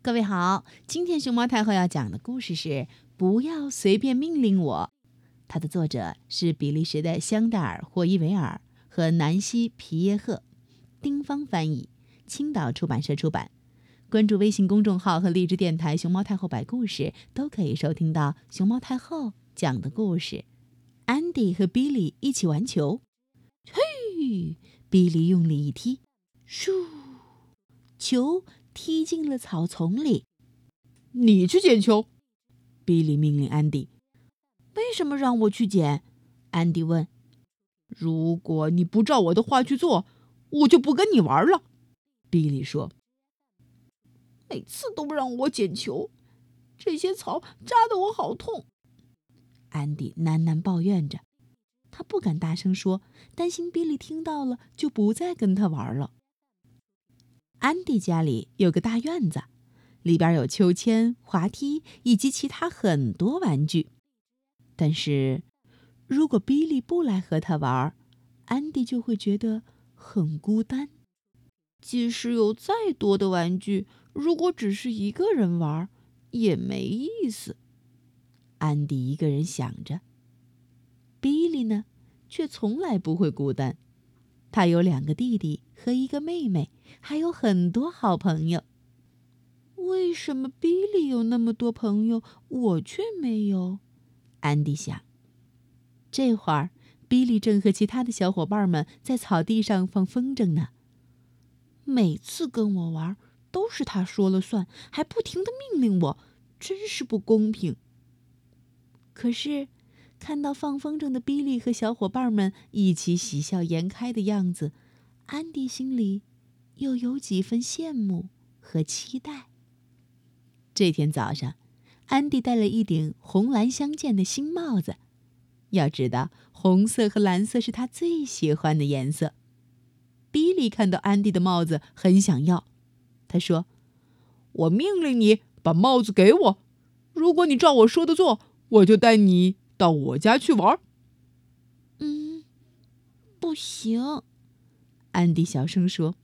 各位好，今天熊猫太后要讲的故事是《不要随便命令我》，它的作者是比利时的香戴尔·霍伊维尔和南希·皮耶赫，丁芳翻译，青岛出版社出版。关注微信公众号和荔枝电台“熊猫太后摆故事”，都可以收听到熊猫太后讲的故事。安迪和比利一起玩球，嘿，比利用力一踢，咻，球。踢进了草丛里。你去捡球，比利命令安迪。为什么让我去捡？安迪问。如果你不照我的话去做，我就不跟你玩了。比利说。每次都不让我捡球，这些草扎得我好痛。安迪喃喃抱怨着，他不敢大声说，担心比利听到了就不再跟他玩了。安迪家里有个大院子，里边有秋千、滑梯以及其他很多玩具。但是，如果比利不来和他玩，安迪就会觉得很孤单。即使有再多的玩具，如果只是一个人玩，也没意思。安迪一个人想着，比利呢，却从来不会孤单。他有两个弟弟和一个妹妹，还有很多好朋友。为什么比利有那么多朋友，我却没有？安迪想。这会儿，比利正和其他的小伙伴们在草地上放风筝呢。每次跟我玩，都是他说了算，还不停的命令我，真是不公平。可是。看到放风筝的比利和小伙伴们一起喜笑颜开的样子，安迪心里又有几分羡慕和期待。这天早上，安迪戴了一顶红蓝相间的新帽子。要知道，红色和蓝色是他最喜欢的颜色。比利看到安迪的帽子，很想要。他说：“我命令你把帽子给我，如果你照我说的做，我就带你。”到我家去玩？嗯，不行。安迪小声说：“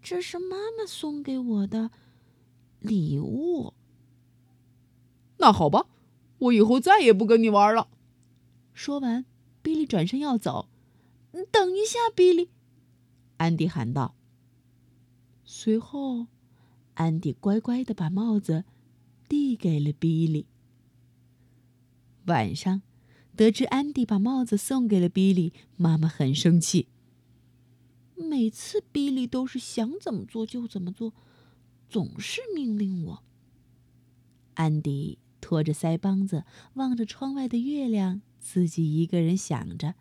这是妈妈送给我的礼物。”那好吧，我以后再也不跟你玩了。说完，比利转身要走。“等一下，比利！”安迪喊道。随后，安迪乖乖的把帽子递给了比利。晚上，得知安迪把帽子送给了比利，妈妈很生气。每次比利都是想怎么做就怎么做，总是命令我。安迪托着腮帮子，望着窗外的月亮，自己一个人想着。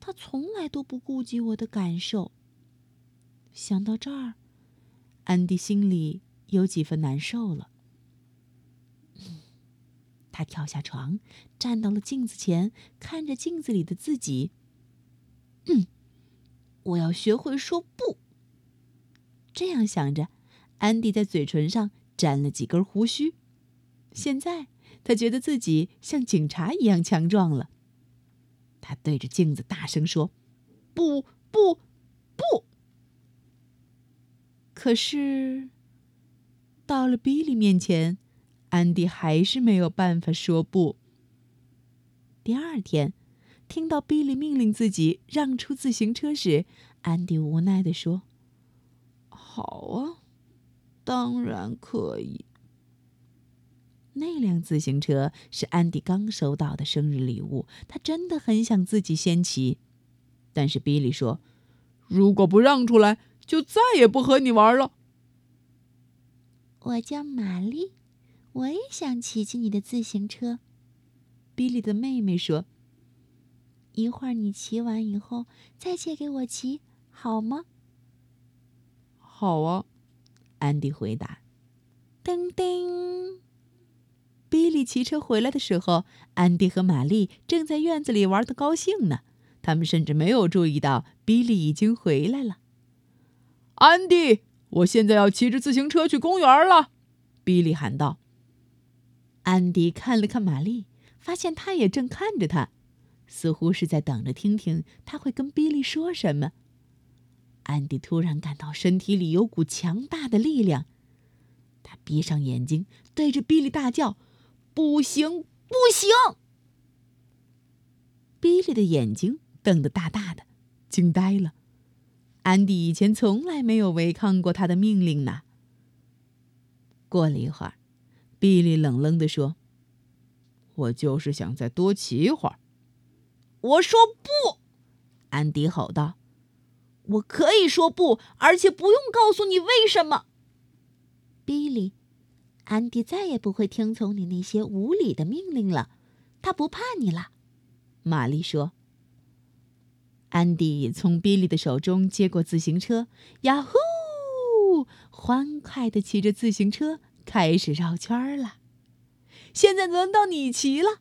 他从来都不顾及我的感受。想到这儿，安迪心里有几分难受了。他跳下床，站到了镜子前，看着镜子里的自己。嗯，我要学会说不。这样想着，安迪在嘴唇上粘了几根胡须。现在他觉得自己像警察一样强壮了。他对着镜子大声说：“不不不！”可是，到了比利面前。安迪还是没有办法说不。第二天，听到比利命令自己让出自行车时，安迪无奈地说：“好啊，当然可以。”那辆自行车是安迪刚收到的生日礼物，他真的很想自己先骑。但是比利说：“如果不让出来，就再也不和你玩了。”我叫玛丽。我也想骑骑你的自行车，比利的妹妹说：“一会儿你骑完以后再借给我骑，好吗？”“好啊。”安迪回答。叮叮，比利骑车回来的时候，安迪和玛丽正在院子里玩的高兴呢。他们甚至没有注意到比利已经回来了。安迪，我现在要骑着自行车去公园了，比利喊道。安迪看了看玛丽，发现她也正看着他，似乎是在等着听听他会跟比利说什么。安迪突然感到身体里有股强大的力量，他闭上眼睛，对着比利大叫：“不行，不行！”比利的眼睛瞪得大大的，惊呆了。安迪以前从来没有违抗过他的命令呢。过了一会儿，比利冷冷地说：“我就是想再多骑一会儿。”我说不！安迪吼道：“我可以说不，而且不用告诉你为什么。”比利，安迪再也不会听从你那些无理的命令了，他不怕你了。”玛丽说。安迪从比利的手中接过自行车，呀呼！欢快地骑着自行车开始绕圈了。现在轮到你骑了。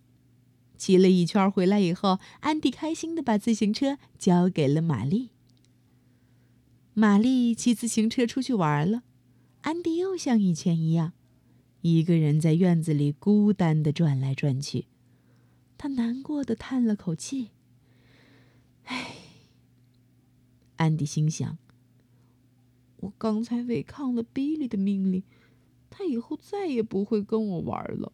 骑了一圈回来以后，安迪开心的把自行车交给了玛丽。玛丽骑自行车出去玩了，安迪又像以前一样，一个人在院子里孤单地转来转去。他难过的叹了口气：“唉。”安迪心想：“我刚才违抗了比利的命令，他以后再也不会跟我玩了。”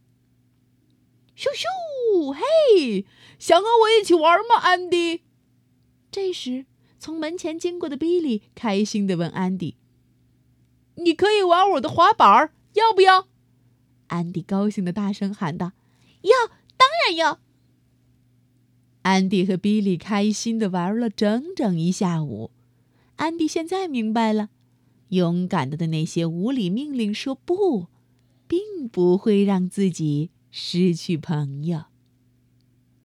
咻咻！嘿，想和我一起玩吗，安迪？这时，从门前经过的比利开心的问安迪：“你可以玩我的滑板，要不要？”安迪高兴的大声喊道：“要，当然要！”安迪和比利开心的玩了整整一下午。安迪现在明白了，勇敢的对那些无理命令说不，并不会让自己失去朋友。